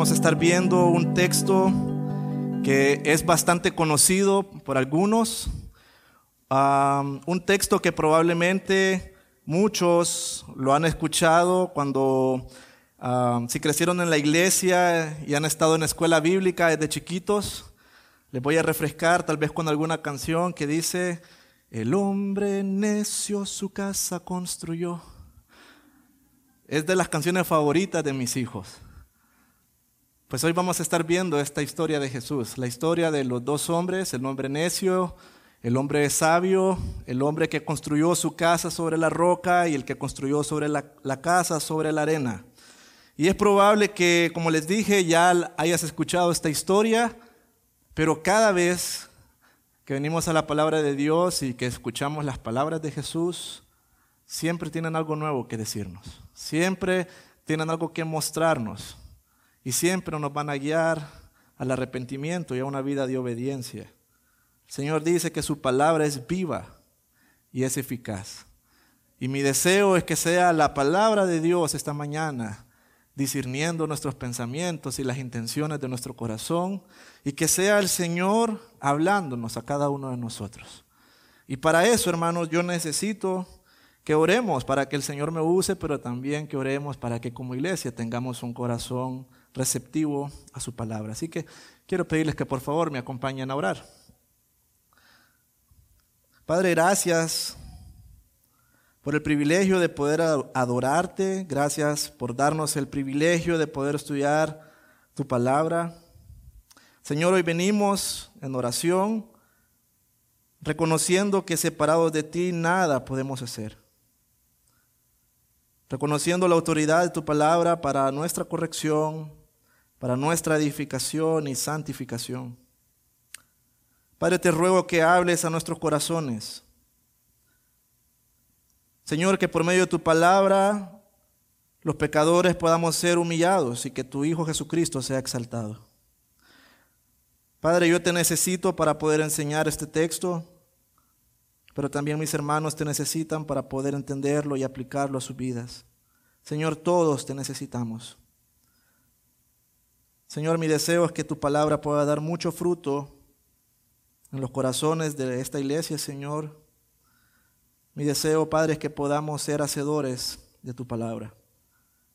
Vamos a estar viendo un texto que es bastante conocido por algunos, un texto que probablemente muchos lo han escuchado cuando, si crecieron en la iglesia y han estado en escuela bíblica desde chiquitos, les voy a refrescar tal vez con alguna canción que dice, el hombre necio su casa construyó. Es de las canciones favoritas de mis hijos. Pues hoy vamos a estar viendo esta historia de Jesús, la historia de los dos hombres, el hombre necio, el hombre sabio, el hombre que construyó su casa sobre la roca y el que construyó sobre la, la, casa sobre la arena. Y es probable que, como les dije, ya hayas escuchado esta historia, pero cada vez que venimos a la palabra de Dios y que escuchamos las palabras de Jesús, siempre tienen algo nuevo que decirnos, siempre tienen algo que mostrarnos y siempre nos van a guiar al arrepentimiento y a una vida de obediencia. El Señor dice que su palabra es viva y es eficaz. Y mi deseo es que sea la palabra de Dios esta mañana, discerniendo nuestros pensamientos y las intenciones de nuestro corazón, y que sea el Señor hablándonos a cada uno de nosotros. Y para eso, hermanos, yo necesito que oremos para que el Señor me use, pero también que oremos para que como iglesia tengamos un corazón receptivo a su palabra. Así que quiero pedirles que por favor me acompañen a orar. Padre, gracias por el privilegio de poder adorarte, gracias por darnos el privilegio de poder estudiar tu palabra. Señor, hoy venimos en oración, reconociendo que separados de ti nada podemos hacer reconociendo la autoridad de tu palabra para nuestra corrección, para nuestra edificación y santificación. Padre, te ruego que hables a nuestros corazones. Señor, que por medio de tu palabra los pecadores podamos ser humillados y que tu Hijo Jesucristo sea exaltado. Padre, yo te necesito para poder enseñar este texto, pero también mis hermanos te necesitan para poder entenderlo y aplicarlo a sus vidas. Señor, todos te necesitamos. Señor, mi deseo es que tu palabra pueda dar mucho fruto en los corazones de esta iglesia, Señor. Mi deseo, Padre, es que podamos ser hacedores de tu palabra.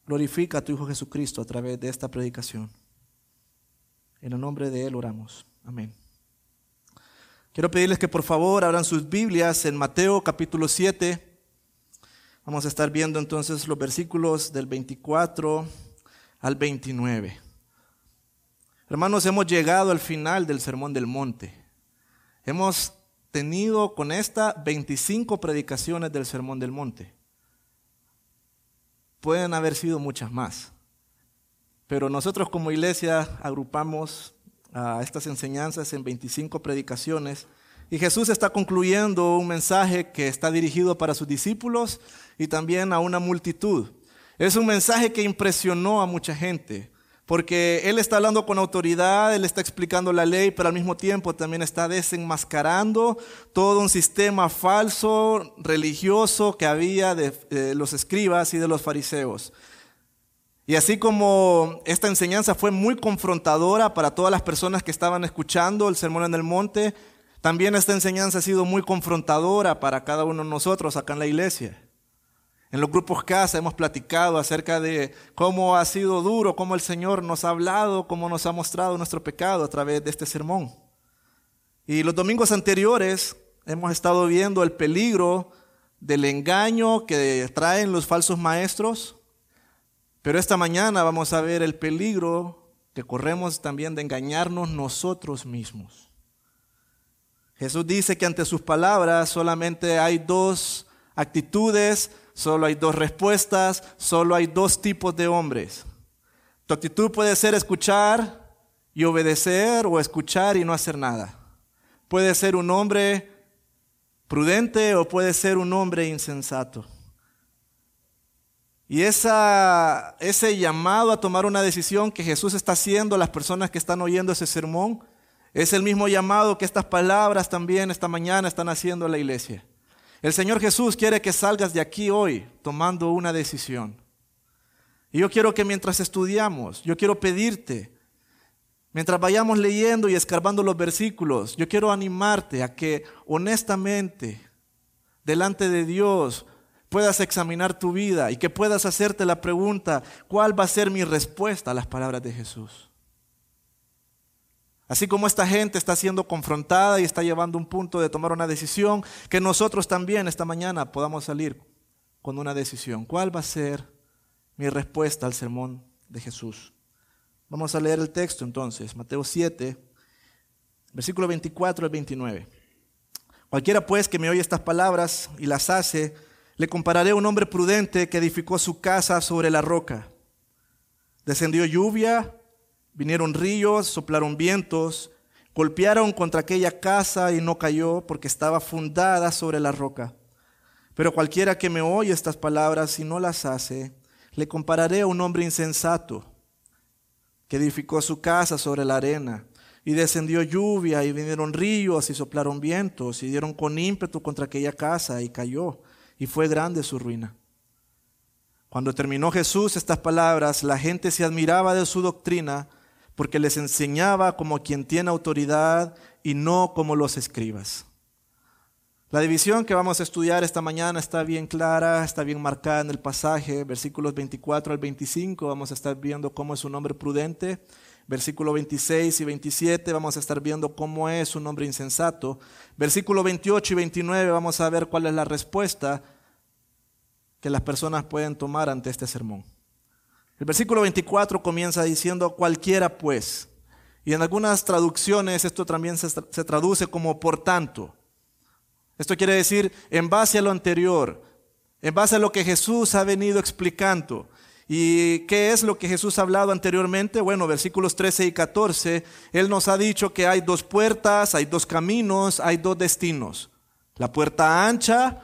Glorifica a tu Hijo Jesucristo a través de esta predicación. En el nombre de Él oramos. Amén. Quiero pedirles que por favor abran sus Biblias en Mateo capítulo 7. Vamos a estar viendo entonces los versículos del 24 al 29. Hermanos, hemos llegado al final del Sermón del Monte. Hemos tenido con esta 25 predicaciones del Sermón del Monte. Pueden haber sido muchas más, pero nosotros como iglesia agrupamos a estas enseñanzas en 25 predicaciones y Jesús está concluyendo un mensaje que está dirigido para sus discípulos y también a una multitud. Es un mensaje que impresionó a mucha gente. Porque Él está hablando con autoridad, Él está explicando la ley, pero al mismo tiempo también está desenmascarando todo un sistema falso, religioso que había de, los escribas y de los fariseos. Y así como esta enseñanza fue muy confrontadora para todas las personas que estaban escuchando el Sermón en el Monte, también esta enseñanza ha sido muy confrontadora para cada uno de nosotros acá en la iglesia. En los grupos casa hemos platicado acerca de cómo ha sido duro, cómo el Señor nos ha hablado, cómo nos ha mostrado nuestro pecado a través de este sermón. Y los domingos anteriores hemos estado viendo el peligro del engaño que traen los falsos maestros, pero esta mañana vamos a ver el peligro que corremos también de engañarnos nosotros mismos. Jesús dice que ante sus palabras solamente hay dos actitudes Solo hay dos respuestas, solo hay dos tipos de hombres. Tu actitud puede ser escuchar y obedecer o escuchar y no hacer nada. Puede ser un hombre prudente o puede ser un hombre insensato. Y ese llamado a tomar una decisión que Jesús está haciendo a las personas que están oyendo ese sermón es el mismo llamado que estas palabras también esta mañana están haciendo a la iglesia. El Señor Jesús quiere que salgas de aquí hoy tomando una decisión. Y yo quiero que mientras estudiamos, yo quiero pedirte, mientras vayamos leyendo y escarbando los versículos, yo quiero animarte a que honestamente, delante de Dios, puedas examinar tu vida y que puedas hacerte la pregunta, ¿cuál va a ser mi respuesta a las palabras de Jesús? Así como esta gente está siendo confrontada y está llevando un punto de tomar una decisión, que nosotros también esta mañana podamos salir con una decisión. ¿Cuál va a ser mi respuesta al sermón de Jesús? Vamos a leer el texto entonces, Mateo 7, versículo 24 al 29. Cualquiera pues que me oye estas palabras y las hace, le compararé a un hombre prudente que edificó su casa sobre la roca. Descendió lluvia, vinieron ríos, soplaron vientos, golpearon contra aquella casa y no cayó porque estaba fundada sobre la roca. Pero cualquiera que me oye estas palabras y no las hace, le compararé a un hombre insensato que edificó su casa sobre la arena. Y descendió lluvia y vinieron ríos y soplaron vientos y dieron con ímpetu contra aquella casa y cayó y fue grande su ruina. Cuando terminó Jesús estas palabras, la gente se admiraba de su doctrina porque les enseñaba como quien tiene autoridad y no como los escribas. La división que vamos a estudiar esta mañana está bien clara, está bien marcada en el pasaje, versículos 24 al 25, vamos a estar viendo cómo es un hombre prudente, versículo 26 y 27 vamos a estar viendo cómo es un hombre insensato, versículo 28 y 29 vamos a ver cuál es la respuesta que las personas pueden tomar ante este sermón. El versículo 24 comienza diciendo cualquiera pues, y en algunas traducciones esto también se, se traduce como por tanto. Esto quiere decir en base a lo anterior, en base a lo que Jesús ha venido explicando. ¿Y qué es lo que Jesús ha hablado anteriormente? Bueno, versículos 13 y 14, Él nos ha dicho que hay dos puertas, hay dos caminos, hay dos destinos. La puerta ancha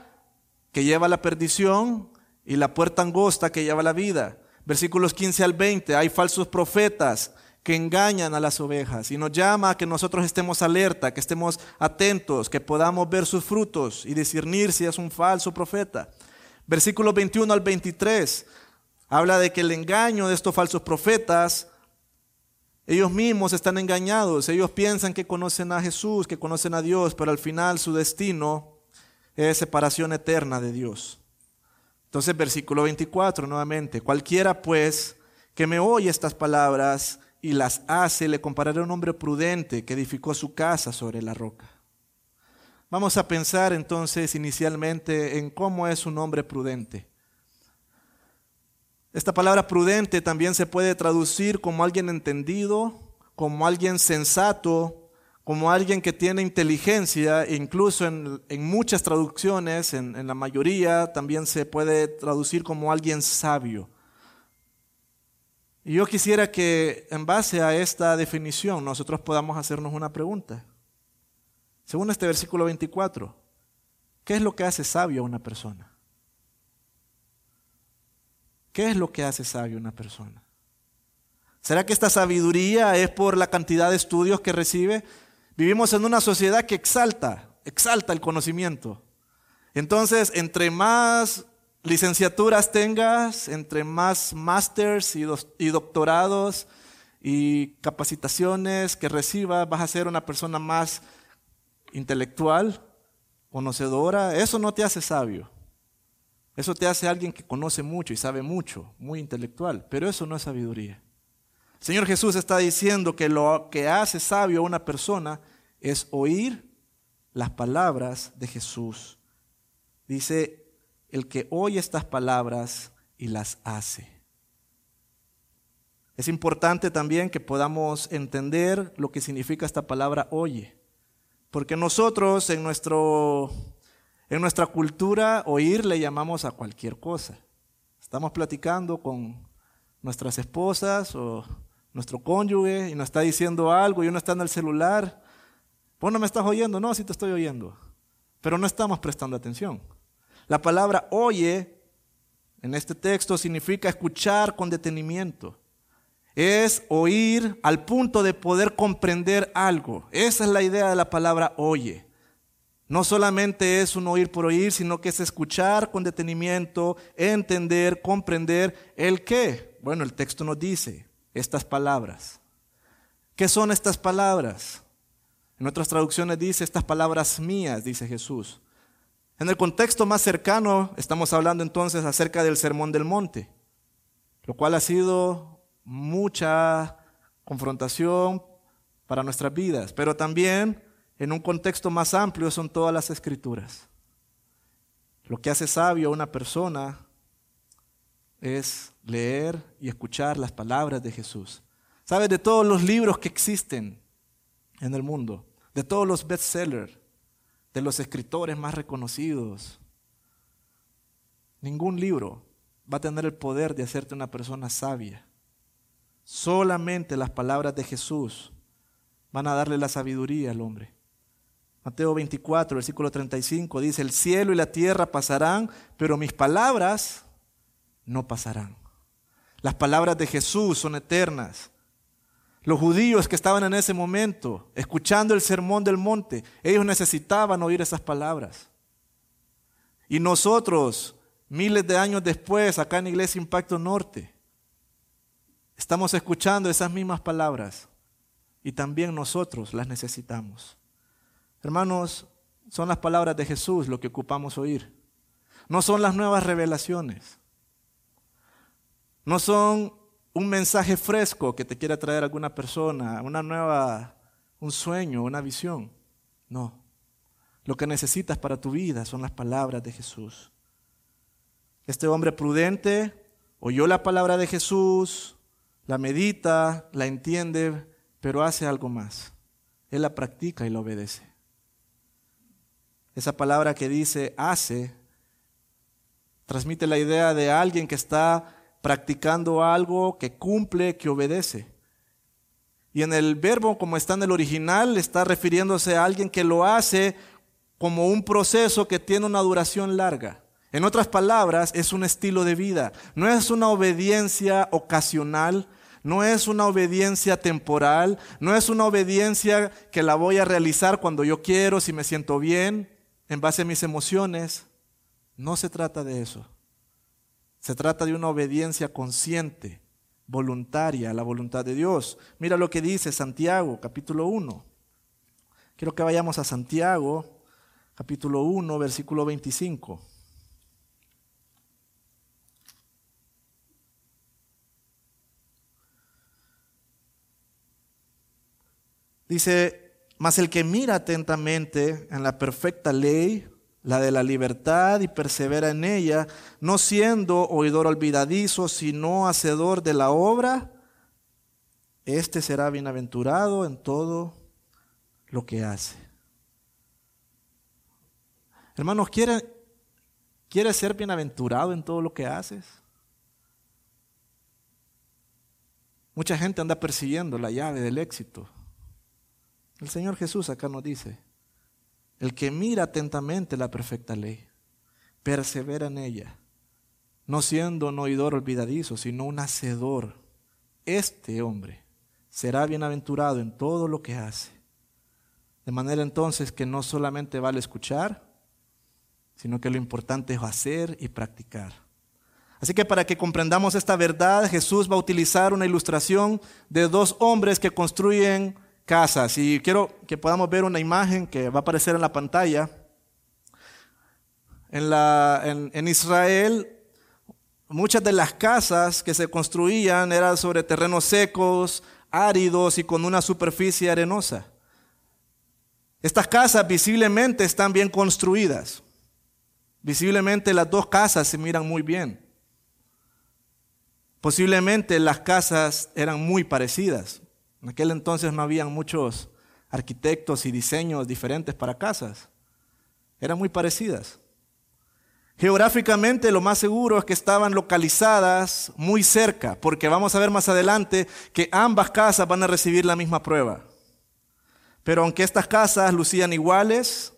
que lleva a la perdición y la puerta angosta que lleva a la vida. Versículos 15 al 20, hay falsos profetas que engañan a las ovejas y nos llama a que nosotros estemos alerta, que estemos atentos, que podamos ver sus frutos y discernir si es un falso profeta. Versículos 21 al 23 habla de que el engaño de estos falsos profetas, ellos mismos están engañados, ellos piensan que conocen a Jesús, que conocen a Dios, pero al final su destino es separación eterna de Dios. Entonces, versículo 24 nuevamente, cualquiera pues que me oye estas palabras y las hace, le compararé a un hombre prudente que edificó su casa sobre la roca. Vamos a pensar entonces inicialmente en cómo es un hombre prudente. Esta palabra prudente también se puede traducir como alguien entendido, como alguien sensato, como alguien que tiene inteligencia, incluso en, muchas traducciones, en, en la mayoría, también se puede traducir como alguien sabio. Y yo quisiera que en base a esta definición nosotros podamos hacernos una pregunta. Según este versículo 24, ¿qué es lo que hace sabio a una persona? ¿Qué es lo que hace sabio a una persona? ¿Será que esta sabiduría es por la cantidad de estudios que recibe? Vivimos en una sociedad que exalta, exalta el conocimiento. Entonces, entre más licenciaturas tengas, entre más másters y, doctorados y capacitaciones que recibas, vas a ser una persona más intelectual, conocedora. Eso no te hace sabio. Eso te hace alguien que conoce mucho y sabe mucho, muy intelectual, pero eso no es sabiduría. Señor Jesús está diciendo que lo que hace sabio a una persona es oír las palabras de Jesús. Dice, el que oye estas palabras y las hace. Es importante también que podamos entender lo que significa esta palabra oye, porque nosotros en, nuestro, en nuestra cultura oír le llamamos a cualquier cosa. Estamos platicando con nuestras esposas o nuestro cónyuge y nos está diciendo algo y uno está en el celular. Vos no me estás oyendo, no, sí te estoy oyendo, pero no estamos prestando atención. La palabra oye en este texto significa escuchar con detenimiento. Es oír al punto de poder comprender algo. Esa es la idea de la palabra oye. No solamente es un oír por oír, sino que es escuchar con detenimiento, entender, comprender el qué. Bueno, el texto nos dice estas palabras. ¿Qué son estas palabras? En otras traducciones dice estas palabras mías, dice Jesús. En el contexto más cercano estamos hablando entonces acerca del Sermón del Monte, lo cual ha sido mucha confrontación para nuestras vidas, pero también en un contexto más amplio son todas las escrituras. Lo que hace sabio a una persona es leer y escuchar las palabras de Jesús. ¿Sabes? De todos los libros que existen en el mundo, de todos los bestsellers, de los escritores más reconocidos, ningún libro va a tener el poder de hacerte una persona sabia. Solamente las palabras de Jesús van a darle la sabiduría al hombre. Mateo 24, versículo 35 dice, el cielo y la tierra pasarán, pero mis palabras no pasarán. Las palabras de Jesús son eternas. Los judíos que estaban en ese momento escuchando el sermón del monte, ellos necesitaban oír esas palabras. Y nosotros, miles de años después, acá en Iglesia Impacto Norte, estamos escuchando esas mismas palabras y también nosotros las necesitamos. Hermanos, son las palabras de Jesús lo que ocupamos oír. No son las nuevas revelaciones. No son un mensaje fresco que te quiera traer alguna persona, una nueva, un sueño, una visión. No. Lo que necesitas para tu vida son las palabras de Jesús. Este hombre prudente oyó la palabra de Jesús, la medita, la entiende, pero hace algo más. Él la practica y la obedece. Esa palabra que dice hace transmite la idea de alguien que está practicando algo que cumple, que obedece. Y en el verbo, como está en el original, está refiriéndose a alguien que lo hace como un proceso que tiene una duración larga. En otras palabras, es un estilo de vida. No es una obediencia ocasional, no es una obediencia temporal, no es una obediencia que la voy a realizar cuando yo quiero, si me siento bien, en base a mis emociones. No se trata de eso. Se trata de una obediencia consciente, voluntaria a la voluntad de Dios. Mira lo que dice Santiago, capítulo 1. Quiero que vayamos a Santiago, capítulo 1, versículo 25. Dice, mas el que mira atentamente en la perfecta ley, la de la libertad, y persevera en ella, no siendo oidor olvidadizo, sino hacedor de la obra, este será bienaventurado en todo lo que hace. Hermanos, ¿quiere, ¿quiere ser bienaventurado en todo lo que haces? Mucha gente anda persiguiendo la llave del éxito. El Señor Jesús acá nos dice, el que mira atentamente la perfecta ley, persevera en ella, no siendo un oidor olvidadizo, sino un hacedor. Este hombre será bienaventurado en todo lo que hace. De manera entonces que no solamente vale escuchar, sino que lo importante es hacer y practicar. Así que para que comprendamos esta verdad, Jesús va a utilizar una ilustración de dos hombres que construyen casas. Y quiero que podamos ver una imagen que va a aparecer en la pantalla. En, Israel, muchas de las casas que se construían eran sobre terrenos secos, áridos y con una superficie arenosa. Estas casas visiblemente están bien construidas. Visiblemente las dos casas se miran muy bien. Posiblemente las casas eran muy parecidas. En aquel entonces no habían muchos arquitectos y diseños diferentes para casas. Eran muy parecidas. Geográficamente lo más seguro es que estaban localizadas muy cerca, porque vamos a ver más adelante que ambas casas van a recibir la misma prueba. Pero aunque estas casas lucían iguales,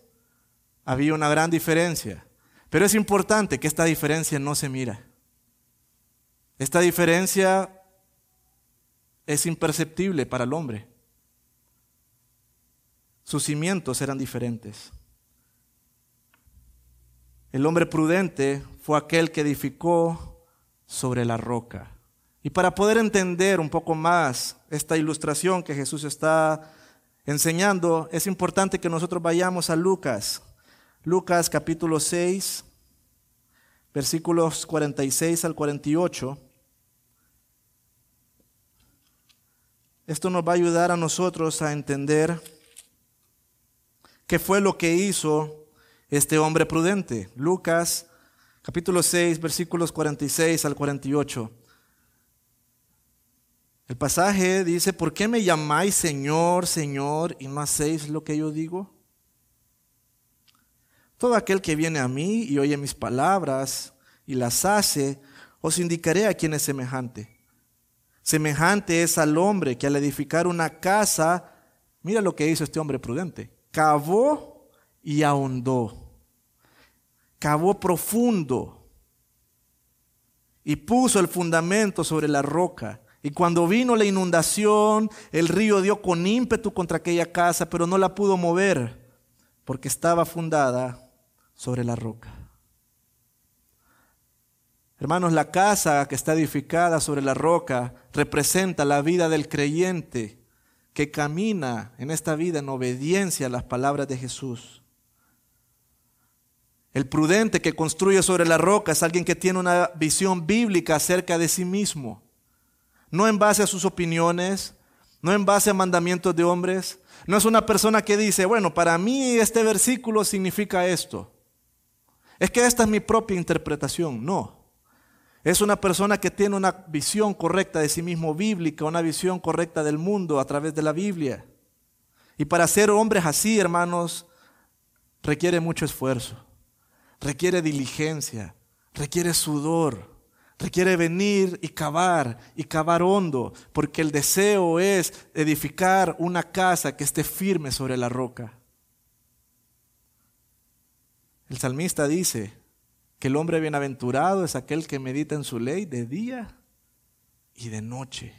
había una gran diferencia. Pero es importante que esta diferencia no se mira. Esta diferencia es imperceptible para el hombre. Sus cimientos eran diferentes. El hombre prudente fue aquel que edificó sobre la roca. Y para poder entender un poco más esta ilustración que Jesús está enseñando, es importante que nosotros vayamos a Lucas. Lucas capítulo 6, versículos 46 al 48. Esto nos va a ayudar a nosotros a entender qué fue lo que hizo este hombre prudente. Lucas capítulo 6, versículos 46 al 48. El pasaje dice, ¿por qué me llamáis Señor, Señor y no hacéis lo que yo digo? Todo aquel que viene a mí y oye mis palabras y las hace, os indicaré a quién es semejante. Semejante es al hombre que al edificar una casa, mira lo que hizo este hombre prudente, cavó y ahondó. Cavó profundo y puso el fundamento sobre la roca. Y cuando vino la inundación, el río dio con ímpetu contra aquella casa, pero no la pudo mover porque estaba fundada sobre la roca. Hermanos, la casa que está edificada sobre la roca representa la vida del creyente que camina en esta vida en obediencia a las palabras de Jesús. El prudente que construye sobre la roca es alguien que tiene una visión bíblica acerca de sí mismo, no en base a sus opiniones, no en base a mandamientos de hombres, no es una persona que dice, bueno, para mí este versículo significa esto. Es que esta es mi propia interpretación, no. Es una persona que tiene una visión correcta de sí mismo bíblica, una visión correcta del mundo a través de la Biblia. Y para ser hombres así, hermanos, requiere mucho esfuerzo, requiere diligencia, requiere sudor, requiere venir y cavar y cavar hondo, porque el deseo es edificar una casa que esté firme sobre la roca. El salmista dice, que el hombre bienaventurado es aquel que medita en su ley de día y de noche.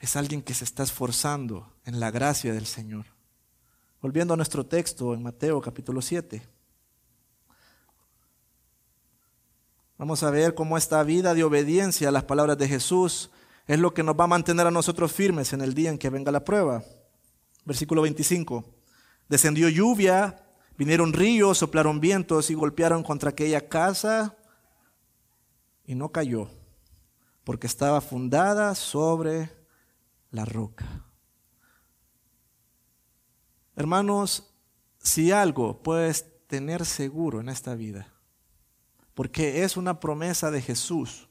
Es alguien que se está esforzando en la gracia del Señor. Volviendo a nuestro texto en Mateo capítulo 7. Vamos a ver cómo esta vida de obediencia a las palabras de Jesús es lo que nos va a mantener a nosotros firmes en el día en que venga la prueba. Versículo 25. Descendió lluvia Vinieron ríos, soplaron vientos y golpearon contra aquella casa y no cayó, porque estaba fundada sobre la roca. Hermanos, si algo puedes tener seguro en esta vida, porque es una promesa de Jesús,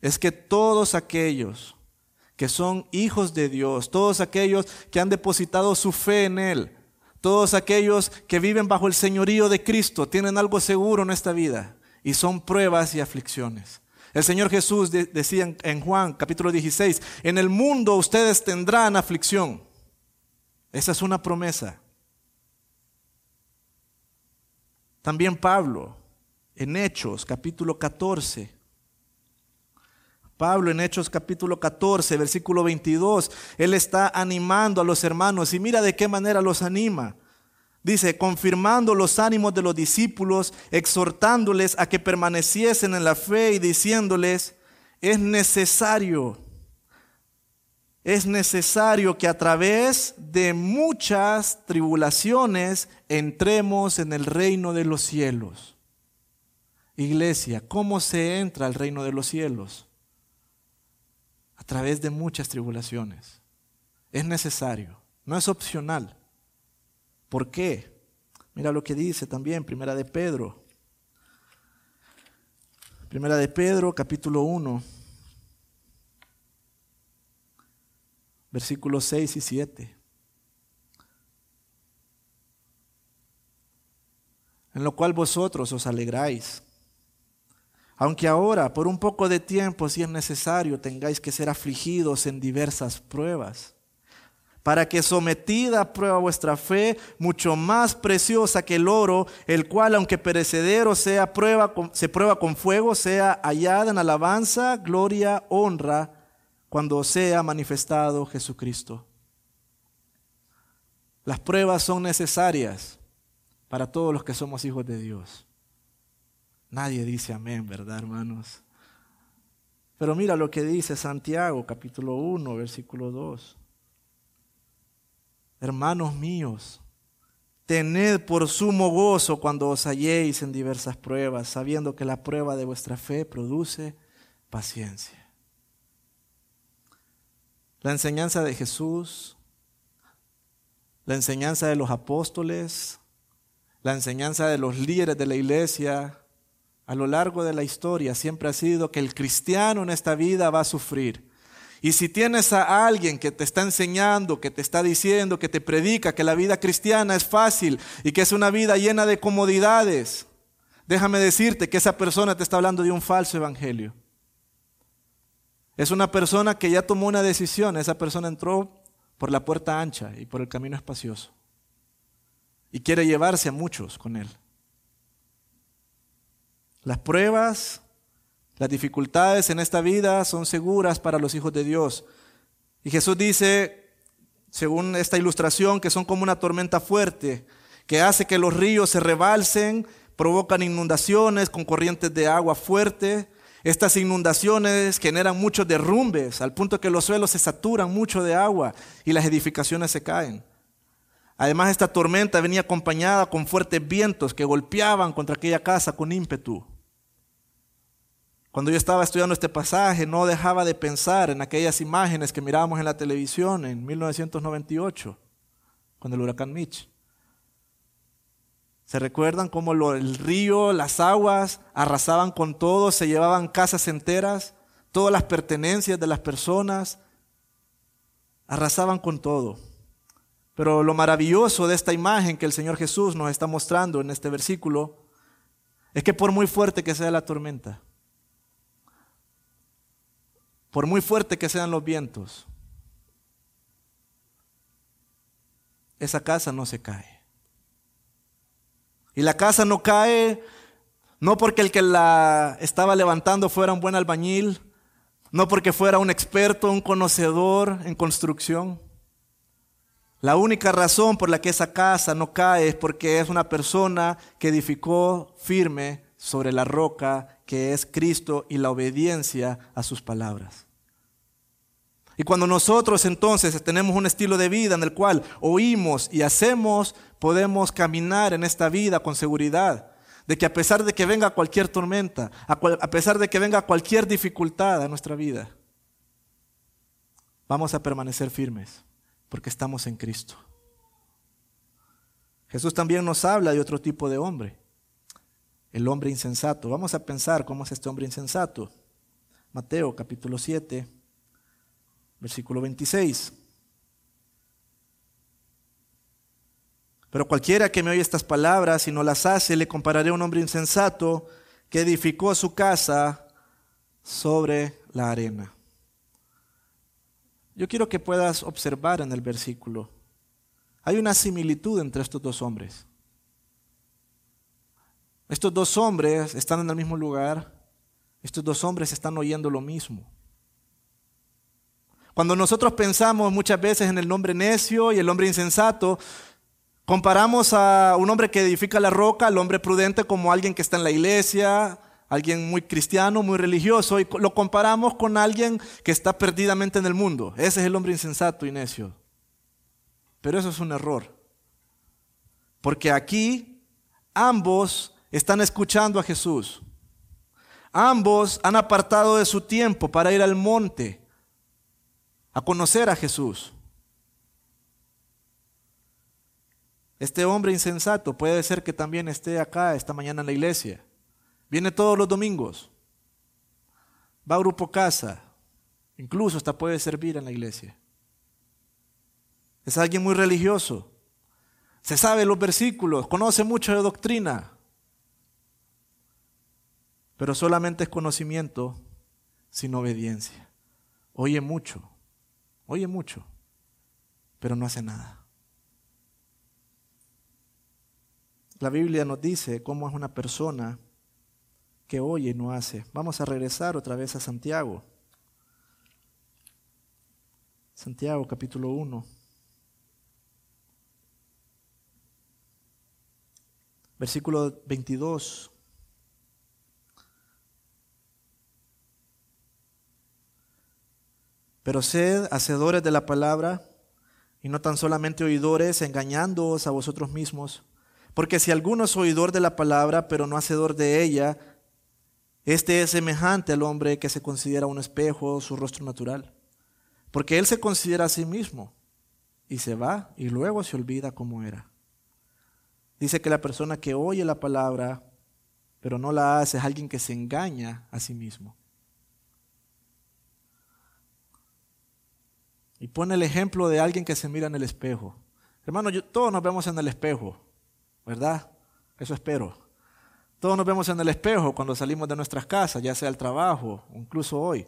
es que todos aquellos que son hijos de Dios, todos aquellos que han depositado su fe en Él, todos aquellos que viven bajo el señorío de Cristo tienen algo seguro en esta vida y son pruebas y aflicciones. El Señor Jesús decía en Juan capítulo 16, en el mundo ustedes tendrán aflicción. Esa es una promesa. También Pablo, en Hechos capítulo 14, Pablo en Hechos capítulo 14, versículo 22, él está animando a los hermanos y mira de qué manera los anima. Dice, confirmando los ánimos de los discípulos, exhortándoles a que permaneciesen en la fe y diciéndoles, es necesario, es necesario que a través de muchas tribulaciones entremos en el reino de los cielos. Iglesia, ¿cómo se entra al reino de los cielos? Través de muchas tribulaciones. Es necesario, no es opcional. ¿Por qué? Mira lo que dice también Primera de Pedro. Primera de Pedro, capítulo 1, versículos 6 y 7. En lo cual vosotros os alegráis aunque ahora, por un poco de tiempo, si es necesario, tengáis que ser afligidos en diversas pruebas, para que sometida a prueba vuestra fe, mucho más preciosa que el oro, el cual, aunque perecedero sea prueba, se prueba con fuego, sea hallada en alabanza, gloria, honra, cuando sea manifestado Jesucristo. Las pruebas son necesarias para todos los que somos hijos de Dios. Nadie dice amén, ¿verdad, hermanos? Pero mira lo que dice Santiago, capítulo 1, versículo 2. Hermanos míos, tened por sumo gozo cuando os halléis en diversas pruebas, sabiendo que la prueba de vuestra fe produce paciencia. La enseñanza de Jesús, la enseñanza de los apóstoles, la enseñanza de los líderes de la iglesia a lo largo de la historia siempre ha sido que el cristiano en esta vida va a sufrir. Y si tienes a alguien que te está enseñando, que te está diciendo, que te predica que la vida cristiana es fácil y que es una vida llena de comodidades, déjame decirte que esa persona te está hablando de un falso evangelio. Es una persona que ya tomó una decisión, esa persona entró por la puerta ancha y por el camino espacioso. Y quiere llevarse a muchos con él. Las pruebas, las dificultades en esta vida son seguras para los hijos de Dios. Y Jesús dice, según esta ilustración, que son como una tormenta fuerte, que hace que los ríos se rebalsen, provocan inundaciones con corrientes de agua fuerte, estas inundaciones generan muchos derrumbes, al punto que los suelos se saturan mucho de agua y las edificaciones se caen. Además, esta tormenta venía acompañada con fuertes vientos que golpeaban contra aquella casa con ímpetu. Cuando yo estaba estudiando este pasaje, no dejaba de pensar en aquellas imágenes que mirábamos en la televisión en 1998, con el huracán Mitch. ¿Se recuerdan cómo el río, las aguas arrasaban con todo, se llevaban casas enteras, todas las pertenencias de las personas, arrasaban con todo? Pero lo maravilloso de esta imagen que el Señor Jesús nos está mostrando en este versículo es que por muy fuerte que sea la tormenta, por muy fuerte que sean los vientos, esa casa no se cae. Y la casa no cae no porque el que la estaba levantando fuera un buen albañil, no porque fuera un experto, un conocedor en construcción. La única razón por la que esa casa no cae es porque es una persona que edificó firme sobre la roca que es Cristo y la obediencia a sus palabras. Y cuando nosotros entonces tenemos un estilo de vida en el cual oímos y hacemos, podemos caminar en esta vida con seguridad. De que a pesar de que venga cualquier tormenta, a, pesar de que venga cualquier dificultad a nuestra vida, vamos a permanecer firmes porque estamos en Cristo. Jesús también nos habla de otro tipo de hombre, el hombre insensato. Vamos a pensar cómo es este hombre insensato. Mateo capítulo 7 versículo 26. Pero cualquiera que me oye estas palabras y no las hace, le compararé a un hombre insensato que edificó su casa sobre la arena. Yo quiero que puedas observar en el versículo. Hay una similitud entre estos dos hombres. Estos dos hombres están en el mismo lugar. Estos dos hombres están oyendo lo mismo. Cuando nosotros pensamos muchas veces en el nombre necio y el hombre insensato, comparamos a un hombre que edifica la roca, al hombre prudente, como alguien que está en la iglesia, alguien muy cristiano, muy religioso, y lo comparamos con alguien que está perdidamente en el mundo. Ese es el hombre insensato y necio. Pero eso es un error. Porque aquí ambos están escuchando a Jesús. Ambos han apartado de su tiempo para ir al monte a conocer a Jesús. Este hombre insensato puede ser que también esté acá esta mañana en la iglesia. Viene todos los domingos. Va a grupo casa. Incluso hasta puede servir en la iglesia. Es alguien muy religioso. Se sabe los versículos, conoce mucho de doctrina. Pero solamente es conocimiento sin obediencia. Oye mucho, Oye mucho, pero no hace nada. La Biblia nos dice cómo es una persona que oye y no hace. Vamos a regresar otra vez a Santiago. Santiago capítulo 1. Versículo 22. Pero sed hacedores de la palabra y no tan solamente oidores, engañándoos a vosotros mismos. Porque si alguno es oidor de la palabra, pero no hacedor de ella, este es semejante al hombre que se considera un espejo, su rostro natural. Porque él se considera a sí mismo y se va y luego se olvida cómo era. Dice que la persona que oye la palabra, pero no la hace, es alguien que se engaña a sí mismo. Y pone el ejemplo de alguien que se mira en el espejo. Hermano, todos nos vemos en el espejo, ¿verdad? Eso espero. Todos nos vemos en el espejo cuando salimos de nuestras casas, ya sea al trabajo, incluso hoy.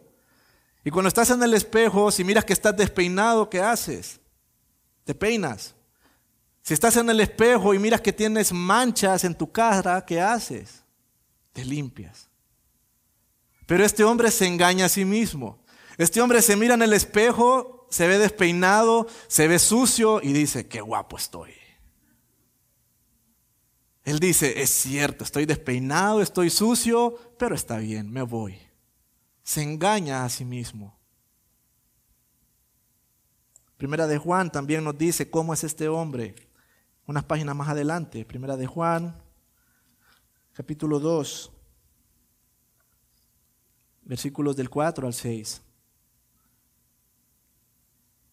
Y cuando estás en el espejo, si miras que estás despeinado, ¿qué haces? Te peinas. Si estás en el espejo y miras que tienes manchas en tu cara, ¿qué haces? Te limpias. Pero este hombre se engaña a sí mismo. Este hombre se mira en el espejo, se ve despeinado, se ve sucio y dice, qué guapo estoy. Él dice, es cierto, estoy despeinado, estoy sucio, pero está bien, me voy. Se engaña a sí mismo. Primera de Juan también nos dice cómo es este hombre. Unas páginas más adelante, Primera de Juan, capítulo 2, versículos del 4 al 6.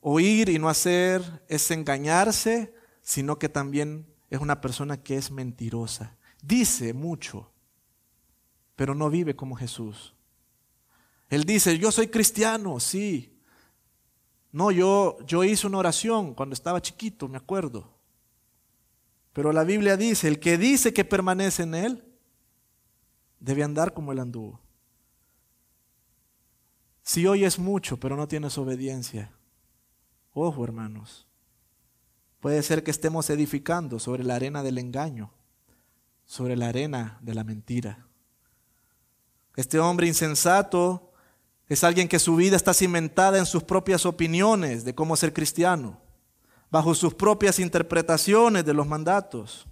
Oír y no hacer es engañarse, sino que también es una persona que es mentirosa. Dice mucho, pero no vive como Jesús. Él dice, yo soy cristiano, sí. No, yo, yo hice una oración cuando estaba chiquito, me acuerdo. Pero la Biblia dice, el que dice que permanece en Él, debe andar como Él anduvo. Si oyes mucho, pero no tienes obediencia, Ojo, hermanos. Puede ser que estemos edificando sobre la arena del engaño, sobre la arena de la mentira. Este hombre insensato es alguien que su vida está cimentada en sus propias opiniones de cómo ser cristiano, bajo sus propias interpretaciones de los mandatos.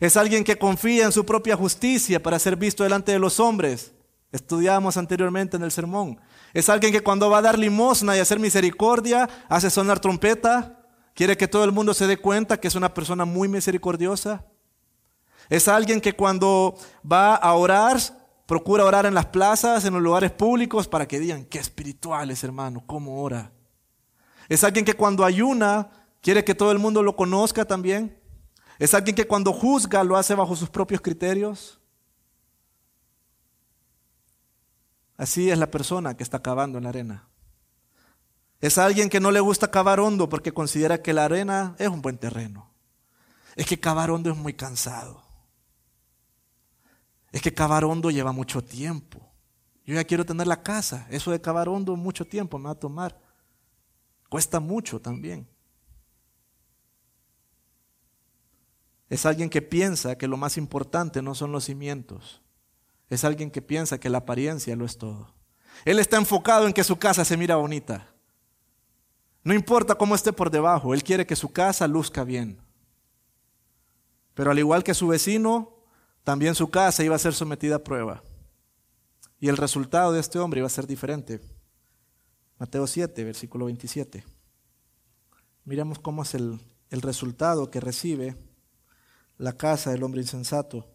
Es alguien que confía en su propia justicia para ser visto delante de los hombres. Estudiamos anteriormente en el sermón. Es alguien que cuando va a dar limosna y hacer misericordia, hace sonar trompeta, quiere que todo el mundo se dé cuenta que es una persona muy misericordiosa. Es alguien que cuando va a orar, procura orar en las plazas, en los lugares públicos, para que digan, qué espirituales, hermano, cómo ora. Es alguien que cuando ayuna, quiere que todo el mundo lo conozca también. Es alguien que cuando juzga, lo hace bajo sus propios criterios. Así es la persona que está cavando en la arena. Es alguien que no le gusta cavar hondo porque considera que la arena es un buen terreno. Es que cavar hondo es muy cansado. Es que cavar hondo lleva mucho tiempo. Yo ya quiero tener la casa. Eso de cavar hondo mucho tiempo me va a tomar. Cuesta mucho también. Es alguien que piensa que lo más importante no son los cimientos, es alguien que piensa que la apariencia lo es todo. Él está enfocado en que su casa se mira bonita. No importa cómo esté por debajo, él quiere que su casa luzca bien. Pero al igual que su vecino, también su casa iba a ser sometida a prueba. Y el resultado de este hombre iba a ser diferente. Mateo 7, versículo 27. Miremos cómo es el, el resultado que recibe la casa del hombre insensato.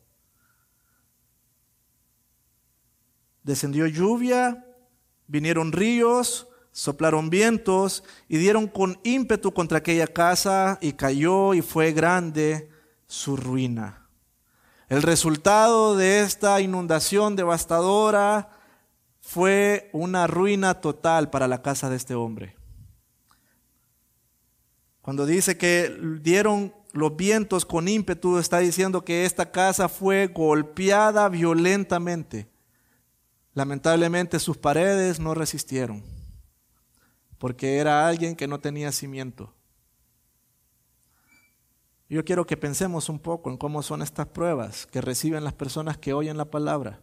Descendió lluvia, vinieron ríos, soplaron vientos y dieron con ímpetu contra aquella casa y cayó y fue grande su ruina. El resultado de esta inundación devastadora fue una ruina total para la casa de este hombre. Cuando dice que dieron los vientos con ímpetu, está diciendo que esta casa fue golpeada violentamente. Lamentablemente sus paredes no resistieron, porque era alguien que no tenía cimiento. Yo quiero que pensemos un poco en cómo son estas pruebas que reciben las personas que oyen la palabra.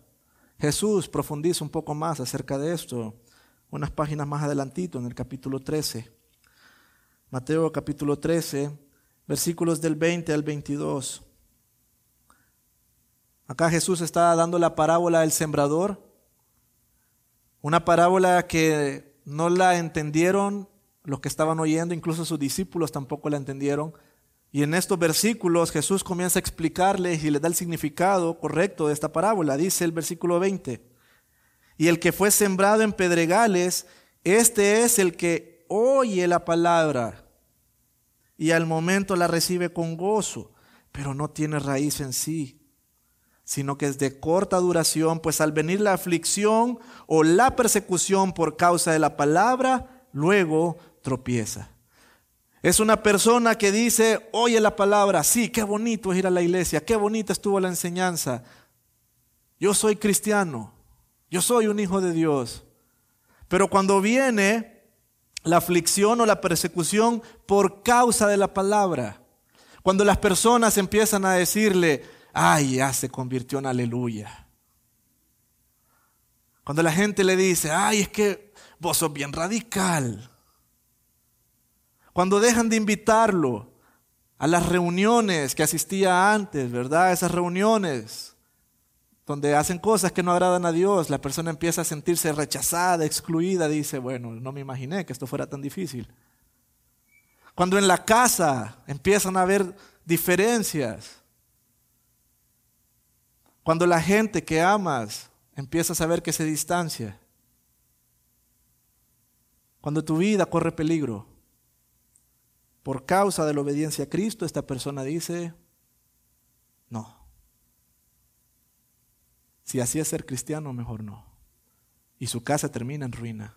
Jesús profundiza un poco más acerca de esto, unas páginas más adelantito en el capítulo 13. Mateo capítulo 13, versículos del 20 al 22. Acá Jesús está dando la parábola del sembrador, una parábola que no la entendieron los que estaban oyendo, incluso sus discípulos tampoco la entendieron. Y en estos versículos Jesús comienza a explicarles y les da el significado correcto de esta parábola. Dice el versículo 20, y el que fue sembrado en pedregales, este es el que oye la palabra y al momento la recibe con gozo, pero no tiene raíz en sí, sino que es de corta duración, pues al venir la aflicción o la persecución por causa de la palabra, luego tropieza. Es una persona que dice, oye la palabra, sí, qué bonito es ir a la iglesia, qué bonita estuvo la enseñanza. Yo soy cristiano, yo soy un hijo de Dios. Pero cuando viene la aflicción o la persecución por causa de la palabra, cuando las personas empiezan a decirle, ay, ya se convirtió en aleluya. Cuando la gente le dice, ay, es que vos sos bien radical. Cuando dejan de invitarlo a las reuniones que asistía antes, ¿verdad? Esas reuniones donde hacen cosas que no agradan a Dios, la persona empieza a sentirse rechazada, excluida, dice, bueno, no me imaginé que esto fuera tan difícil. Cuando en la casa empiezan a haber diferencias, cuando la gente que amas empieza a saber que se distancia, cuando tu vida corre peligro, por causa de la obediencia a Cristo, esta persona dice, no. Si así es ser cristiano, mejor no. Y su casa termina en ruina.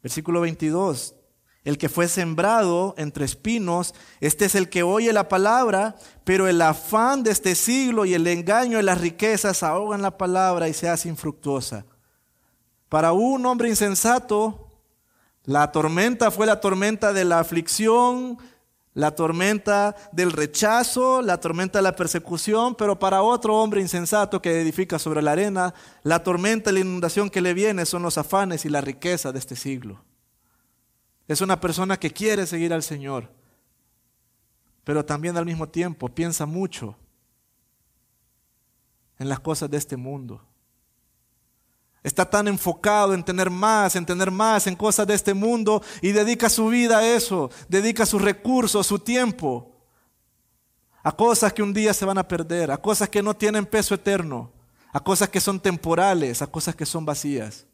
Versículo 22. El que fue sembrado entre espinos, este es el que oye la palabra, pero el afán de este siglo y el engaño de las riquezas ahogan la palabra y se hace infructuosa. Para un hombre insensato, la tormenta fue la tormenta de la aflicción, la tormenta del rechazo, la tormenta de la persecución, pero para otro hombre insensato que edifica sobre la arena, la tormenta y la inundación que le viene son los afanes y la riqueza de este siglo. Es una persona que quiere seguir al Señor, pero también al mismo tiempo piensa mucho en las cosas de este mundo. Está tan enfocado en tener más, en tener más, en cosas de este mundo y dedica su vida a eso, dedica sus recursos, su tiempo a cosas que un día se van a perder, a cosas que no tienen peso eterno, a cosas que son temporales, a cosas que son vacías.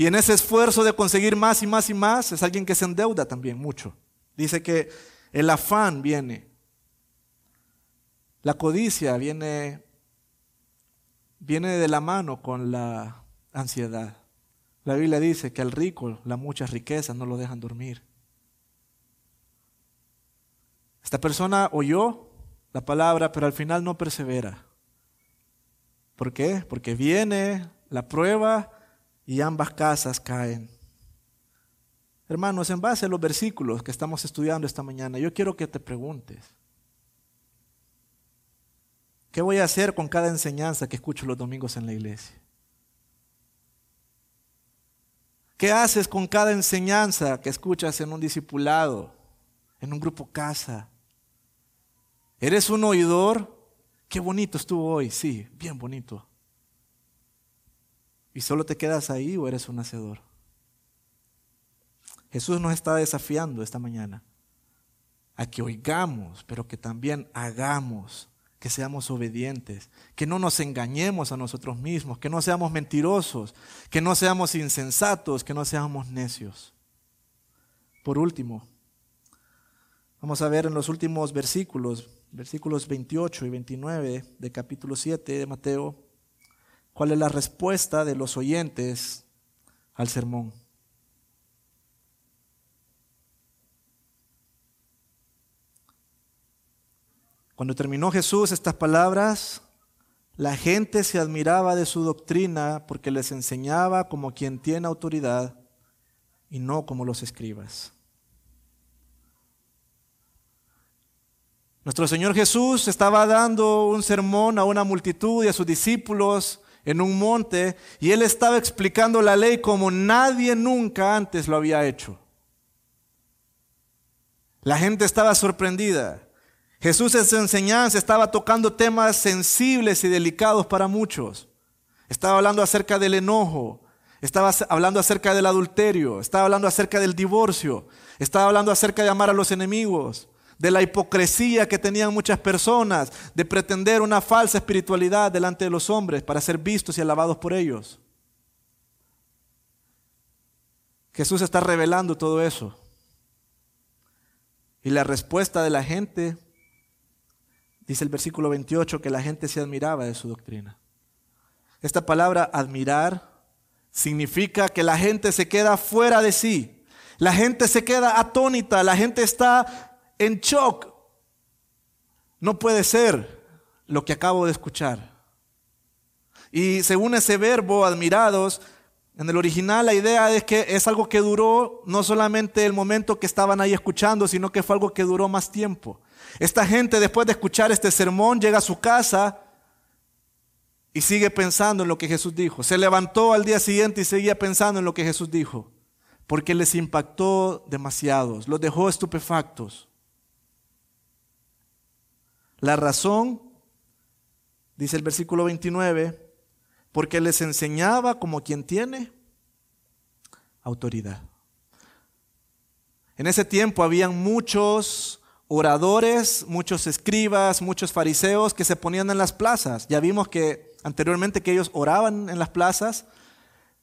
Y en ese esfuerzo de conseguir más y más y más es alguien que se endeuda también mucho. Dice que el afán viene, la codicia viene, viene de la mano con la ansiedad. La Biblia dice que al rico las muchas riquezas no lo dejan dormir. Esta persona oyó la palabra, pero al final no persevera. ¿Por qué? Porque viene la prueba y ambas casas caen. Hermanos, en base a los versículos que estamos estudiando esta mañana, yo quiero que te preguntes, ¿qué voy a hacer con cada enseñanza que escucho los domingos en la iglesia? ¿Qué haces con cada enseñanza que escuchas en un discipulado, en un grupo casa? ¿Eres un oidor? Qué bonito estuvo hoy, sí, bien bonito. ¿Y solo te quedas ahí o eres un hacedor? Jesús nos está desafiando esta mañana a que oigamos, pero que también hagamos que seamos obedientes, que no nos engañemos a nosotros mismos, que no seamos mentirosos, que no seamos insensatos, que no seamos necios. Por último, vamos a ver en los últimos versículos, versículos 28 y 29 de capítulo 7 de Mateo, cuál es la respuesta de los oyentes al sermón. Cuando terminó Jesús estas palabras, La gente se admiraba de su doctrina porque les enseñaba como quien tiene autoridad y no como los escribas. Nuestro Señor Jesús estaba dando un sermón a una multitud y a sus discípulos en un monte y él estaba explicando la ley como nadie nunca antes lo había hecho. La gente estaba sorprendida. Jesús en su enseñanza estaba tocando temas sensibles y delicados para muchos. Estaba hablando acerca del enojo, estaba hablando acerca del adulterio, estaba hablando acerca del divorcio, estaba hablando acerca de amar a los enemigos, de la hipocresía que tenían muchas personas, de pretender una falsa espiritualidad delante de los hombres para ser vistos y alabados por ellos. Jesús está revelando todo eso. Y la respuesta de la gente Dice el versículo 28 que la gente se admiraba de su doctrina. Esta palabra admirar significa que la gente se queda fuera de sí. La gente se queda atónita, la gente está en shock. No puede ser lo que acabo de escuchar. Y según ese verbo, admirados, en el original la idea es que es algo que duró no solamente el momento que estaban ahí escuchando, sino que fue algo que duró más tiempo. Esta gente después de escuchar este sermón llega a su casa y sigue pensando en lo que Jesús dijo. Se levantó al día siguiente y seguía pensando en lo que Jesús dijo, porque les impactó demasiados, los dejó estupefactos. La razón, dice el versículo 29, porque les enseñaba como quien tiene autoridad. En ese tiempo habían muchos oradores, muchos escribas, muchos fariseos que se ponían en las plazas. Ya vimos que anteriormente que ellos oraban en las plazas,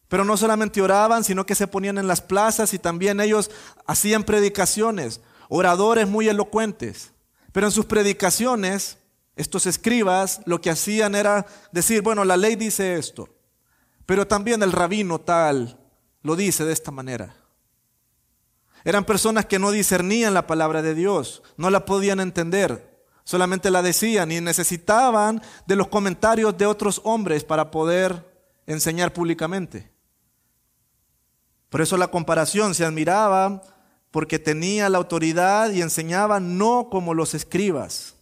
pero no solamente oraban, sino que se ponían en las plazas y también ellos hacían predicaciones, oradores muy elocuentes. Pero en sus predicaciones, estos escribas lo que hacían era decir, bueno, la ley dice esto, pero también el rabino tal lo dice de esta manera. Eran personas que no discernían la palabra de Dios, no la podían entender, solamente la decían y necesitaban de los comentarios de otros hombres para poder enseñar públicamente. Por eso la comparación se admiraba porque tenía la autoridad y enseñaba no como los escribas.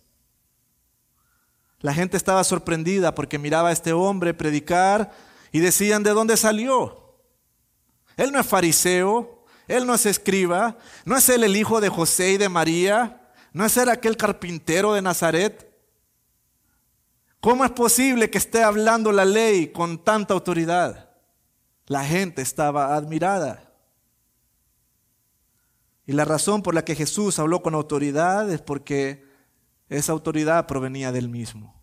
La gente estaba sorprendida porque miraba a este hombre predicar y decían, ¿de dónde salió? Él no es fariseo, él no es escriba, no es él el hijo de José y de María, no es él aquel carpintero de Nazaret. ¿Cómo es posible que esté hablando la ley con tanta autoridad? La gente estaba admirada. Y la razón por la que Jesús habló con autoridad es porque esa autoridad provenía del mismo.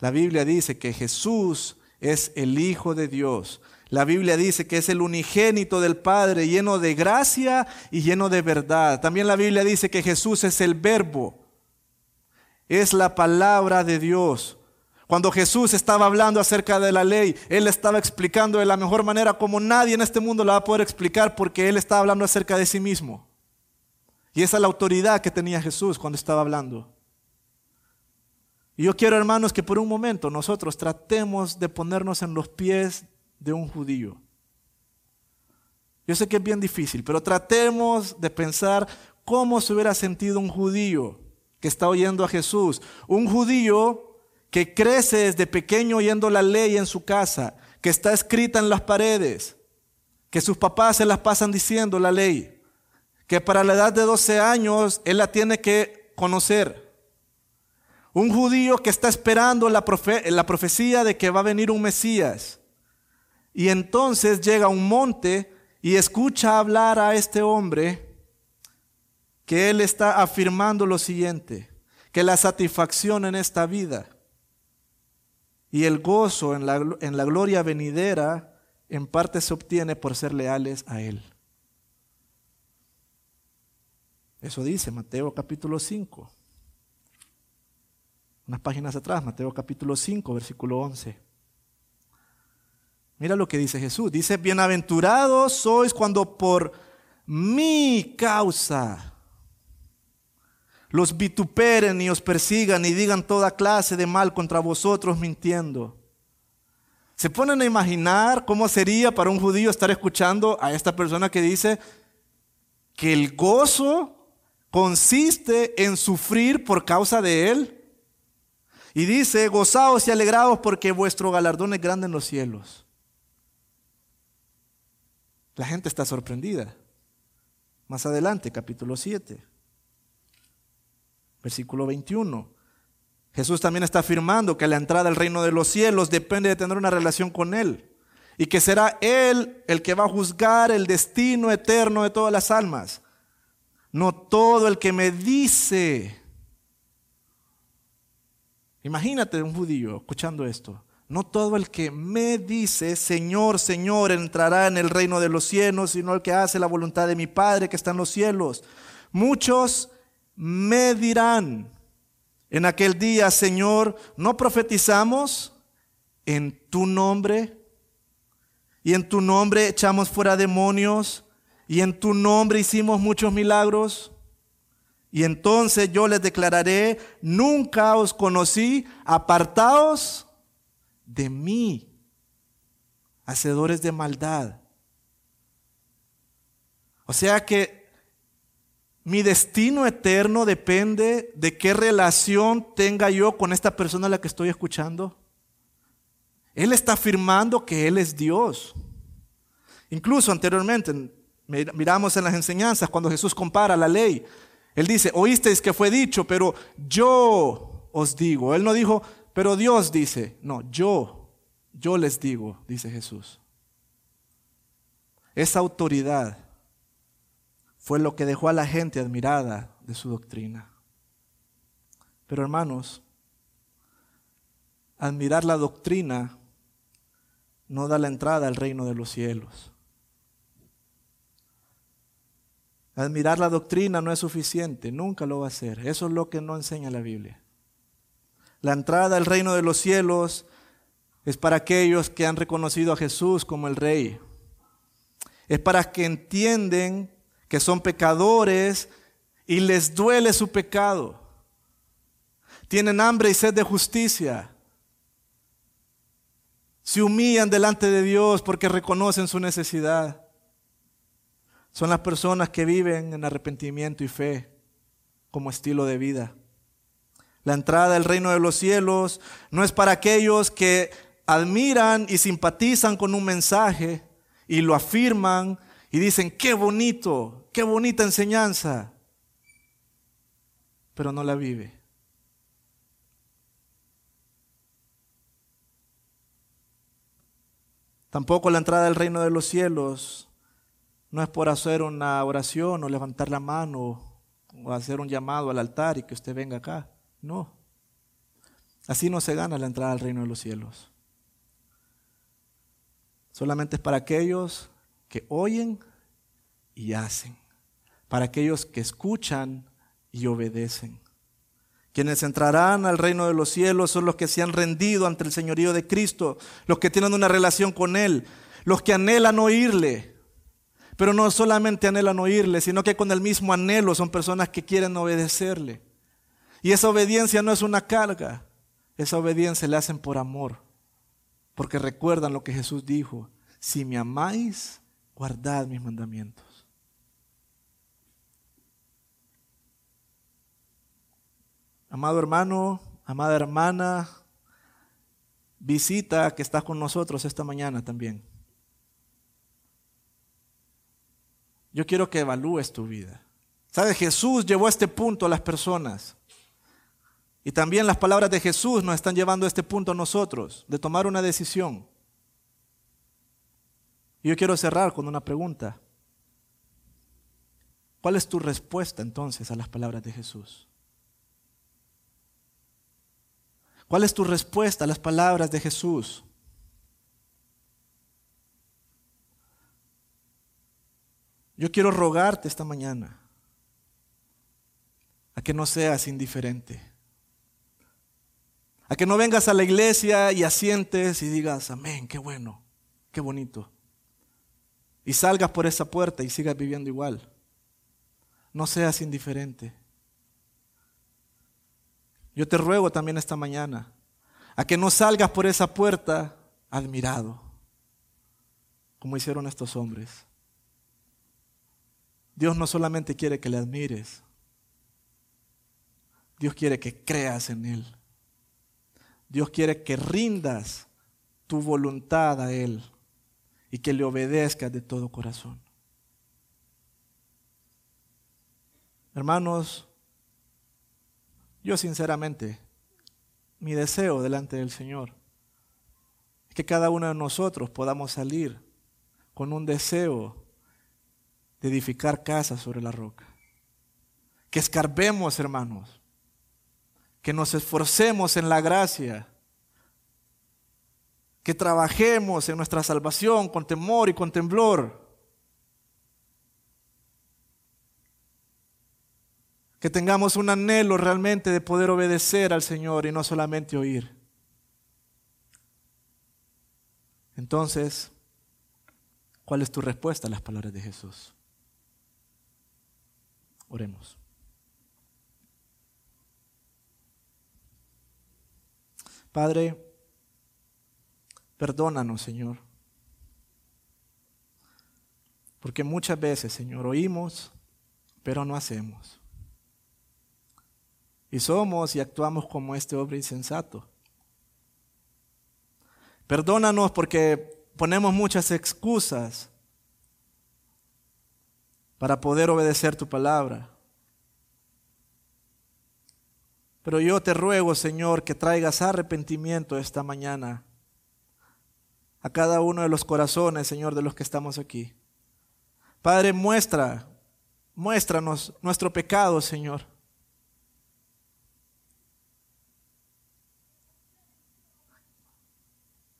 La Biblia dice que Jesús es el Hijo de Dios, la Biblia dice que es el unigénito del Padre, lleno de gracia y lleno de verdad. También la Biblia dice que Jesús es el verbo, es la palabra de Dios. Cuando Jesús estaba hablando acerca de la ley, Él estaba explicando de la mejor manera como nadie en este mundo la va a poder explicar porque Él estaba hablando acerca de sí mismo. Y esa es la autoridad que tenía Jesús cuando estaba hablando. Y yo quiero, hermanos, que por un momento nosotros tratemos de ponernos en los pies de un judío. Yo sé que es bien difícil, pero tratemos de pensar cómo se hubiera sentido un judío que está oyendo a Jesús. Un judío que crece desde pequeño oyendo la ley en su casa, que está escrita en las paredes, que sus papás se las pasan diciendo la ley, que para la edad de 12 años él la tiene que conocer. Un judío que está esperando la, la profecía de que va a venir un Mesías y entonces llega a un monte y escucha hablar a este hombre que él está afirmando lo siguiente, que la satisfacción en esta vida y el gozo en la, en la gloria venidera en parte se obtiene por ser leales a Él. Eso dice Mateo capítulo 5. Unas páginas atrás, Mateo capítulo 5, versículo 11. Mira lo que dice Jesús. Dice, bienaventurados sois cuando por mi causa los vituperen y os persigan y digan toda clase de mal contra vosotros mintiendo. ¿Se ponen a imaginar cómo sería para un judío estar escuchando a esta persona que dice que el gozo consiste en sufrir por causa de él? Y dice, gozaos y alegraos porque vuestro galardón es grande en los cielos. La gente está sorprendida. Más adelante, capítulo 7, versículo 21. Jesús también está afirmando que la entrada al reino de los cielos depende de tener una relación con Él y que será Él el que va a juzgar el destino eterno de todas las almas. No todo el que me dice. Imagínate un judío escuchando esto. No todo el que me dice, Señor, Señor, entrará en el reino de los cielos, sino el que hace la voluntad de mi Padre que está en los cielos. Muchos me dirán en aquel día, Señor, ¿no profetizamos en tu nombre? Y en tu nombre echamos fuera demonios, y en tu nombre hicimos muchos milagros. Y entonces yo les declararé, nunca os conocí, apartaos de mí, hacedores de maldad. O sea que mi destino eterno depende de qué relación tenga yo con esta persona a la que estoy escuchando. Él está afirmando que Él es Dios. Incluso anteriormente, miramos en las enseñanzas cuando Jesús compara la ley. Él dice, oísteis que fue dicho, pero yo os digo. Él no dijo, pero Dios dice, no, yo, yo les digo, dice Jesús. Esa autoridad fue lo que dejó a la gente admirada de su doctrina. Pero hermanos, admirar la doctrina no da la entrada al reino de los cielos. Admirar la doctrina no es suficiente, nunca lo va a hacer. Eso es lo que no enseña la Biblia. La entrada al reino de los cielos es para aquellos que han reconocido a Jesús como el Rey. Es para que entienden que son pecadores y les duele su pecado. Tienen hambre y sed de justicia. Se humillan delante de Dios porque reconocen su necesidad. Son las personas que viven en arrepentimiento y fe como estilo de vida. La entrada al reino de los cielos no es para aquellos que admiran y simpatizan con un mensaje y lo afirman y dicen, qué bonito, qué bonita enseñanza, pero no la vive. Tampoco la entrada al reino de los cielos no es por hacer una oración o levantar la mano o hacer un llamado al altar y que usted venga acá. No. Así no se gana la entrada al reino de los cielos. Solamente es para aquellos que oyen y hacen, para aquellos que escuchan y obedecen. Quienes entrarán al reino de los cielos son los que se han rendido ante el señorío de Cristo, los que tienen una relación con Él, los que anhelan oírle. Pero no solamente anhelan oírle, sino que con el mismo anhelo son personas que quieren obedecerle. Y esa obediencia no es una carga, esa obediencia la hacen por amor, porque recuerdan lo que Jesús dijo, si me amáis, guardad mis mandamientos. Amado hermano, amada hermana, visita que estás con nosotros esta mañana también. Yo quiero que evalúes tu vida. ¿Sabes? Jesús llevó a este punto a las personas. Y también las palabras de Jesús nos están llevando a este punto a nosotros, de tomar una decisión. Y yo quiero cerrar con una pregunta. ¿Cuál es tu respuesta entonces a las palabras de Jesús? ¿Cuál es tu respuesta a las palabras de Jesús? Yo quiero rogarte esta mañana a que no seas indiferente. A que no vengas a la iglesia y asientes y digas, amén, qué bueno, qué bonito. Y salgas por esa puerta y sigas viviendo igual. No seas indiferente. Yo te ruego también esta mañana a que no salgas por esa puerta admirado, como hicieron estos hombres. Dios no solamente quiere que le admires, Dios quiere que creas en Él. Dios quiere que rindas tu voluntad a Él y que le obedezcas de todo corazón. Hermanos, yo sinceramente, mi deseo delante del Señor es que cada uno de nosotros podamos salir con un deseo de edificar casas sobre la roca. Que escarbemos, hermanos. Que nos esforcemos en la gracia. Que trabajemos en nuestra salvación con temor y con temblor. Que tengamos un anhelo realmente de poder obedecer al Señor y no solamente oír. Entonces, ¿cuál es tu respuesta a las palabras de Jesús? Oremos. Padre, perdónanos, Señor. Porque muchas veces, Señor, oímos, pero no hacemos. Y somos y actuamos como este hombre insensato. Perdónanos porque ponemos muchas excusas para poder obedecer tu palabra. Pero yo te ruego, Señor, que traigas arrepentimiento esta mañana a cada uno de los corazones, Señor, de los que estamos aquí. Padre, muestra, muéstranos nuestro pecado, Señor.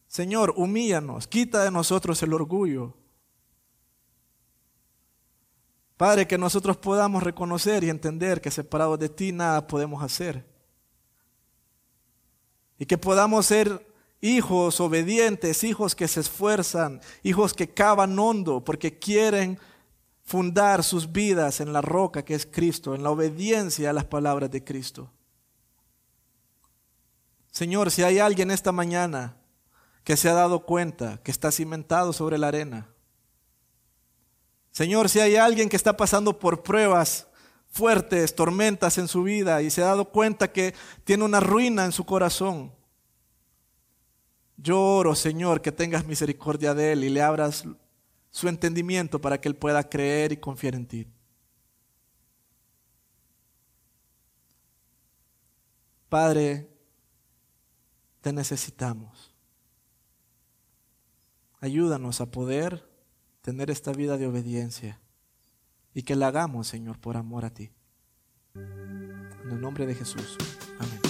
Señor, humíllanos, quita de nosotros el orgullo. Padre, que nosotros podamos reconocer y entender que separados de ti nada podemos hacer. Y que podamos ser hijos obedientes, hijos que se esfuerzan, hijos que cavan hondo porque quieren fundar sus vidas en la roca que es Cristo, en la obediencia a las palabras de Cristo. Señor, si hay alguien esta mañana que se ha dado cuenta que está cimentado sobre la arena, Señor, si hay alguien que está pasando por pruebas fuertes, tormentas en su vida y se ha dado cuenta que tiene una ruina en su corazón, yo oro, Señor, que tengas misericordia de él y le abras su entendimiento para que él pueda creer y confiar en ti. Padre, te necesitamos. Ayúdanos a poder tener esta vida de obediencia y que la hagamos, Señor, por amor a ti. En el nombre de Jesús. Amén.